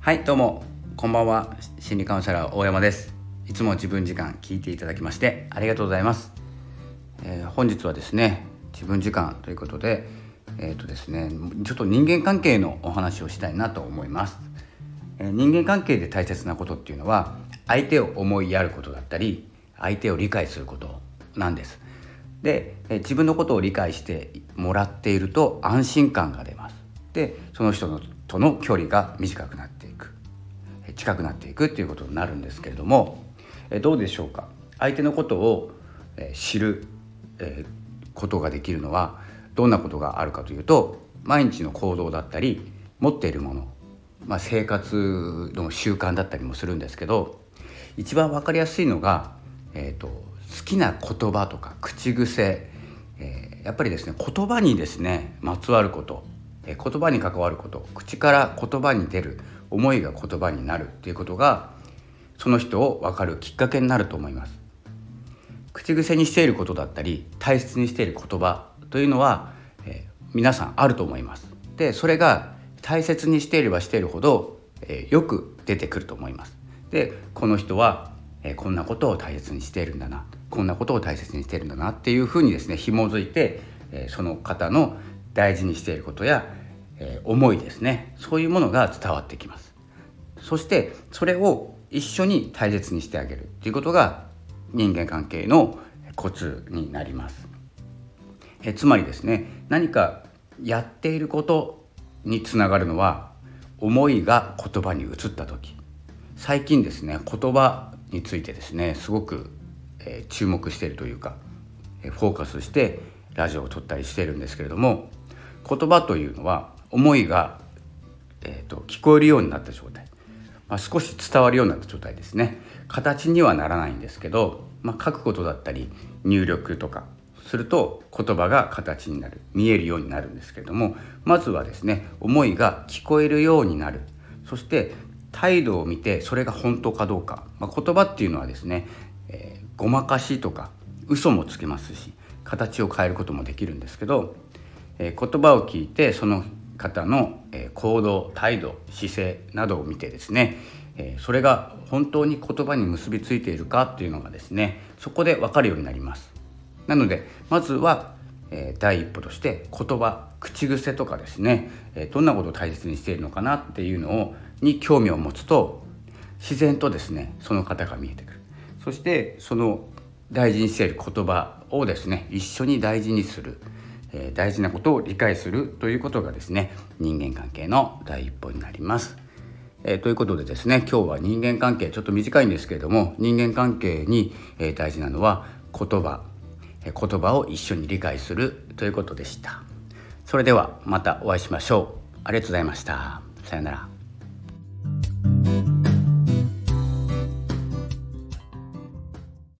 はいどうも。こんばんは。心理カウンセラー大山です。いつも自分時間聞いていただきましてありがとうございます、えー、本日はですね自分時間ということでえっ、ー、とですねちょっと人間関係のお話をしたいなと思います、えー、人間関係で大切なことっていうのは相手を思いやることだったり相手を理解することなんです。で自分のことを理解してもらっていると安心感が出ます。でその人のとの距離が短くなって近くなっていくっていうことになるんですけれどもどうでしょうか？相手のことを知ることができるのはどんなことがあるかというと毎日の行動だったり持っているもの、まあ、生活の習慣だったりもするんですけど一番分かりやすいのが、えーと、好きな言葉とか口癖、えー、やっぱりですね言葉にですねまつわることえ言葉に関わること口から言葉に出る思いが言葉になるっていうことがその人を分かるきっかけになると思います。口癖にしていることだったり大切にしている言葉というのは、えー、皆さんあると思います。でそれが大切にしていればしているほど、えー、よく出てくると思います。でこの人は、えー、こんなことを大切にしているんだなこんなことを大切にしているんだなっていうふうにですね紐づいて、えその方の大事にしていることやえー、思いですね。そういうものが伝わってきます。そしてそれを一緒に大切にしてあげるということが人間関係のコツになります。えつまりですね何かやっていることにつながるのは思いが言葉に移った時。最近ですね言葉についてですねすごく、えー、注目しているというか、えフォーカスしてラジオを撮ったりしてるんですけれども言葉というのは思いが、えーと、聞こえるようになった状態、まあ、少し伝わるようになった状態ですね。形にはならないんですけど、まあ、書くことだったり入力とかすると言葉が形になる見えるようになるんですけれどもまずはですね思いが聞こえるようになる。そして態度を見てそれが本当かどうか、まあ、言葉っていうのはですね、えー、ごまかしとか嘘もつけますし形を変えることもできるんですけど、えー、言葉を聞いてその方の行動態度姿勢などを見てですねそれが本当に言葉に結びついているかっていうのがですねそこで分かるようになります。なのでまずは第一歩として言葉口癖とかですねどんなことを大切にしているのかなっていうのをに興味を持つと自然とですねその方が見えてくる。そしてその大事にしている言葉をですね一緒に大事にする。え大事なことを理解するということがですね人間関係の第一歩になります。えー、ということでですね今日は人間関係ちょっと短いんですけれども人間関係に、え大事なのは言葉、え言葉を一緒に理解するということでした。それではまたお会いしましょう。ありがとうございました。さようなら。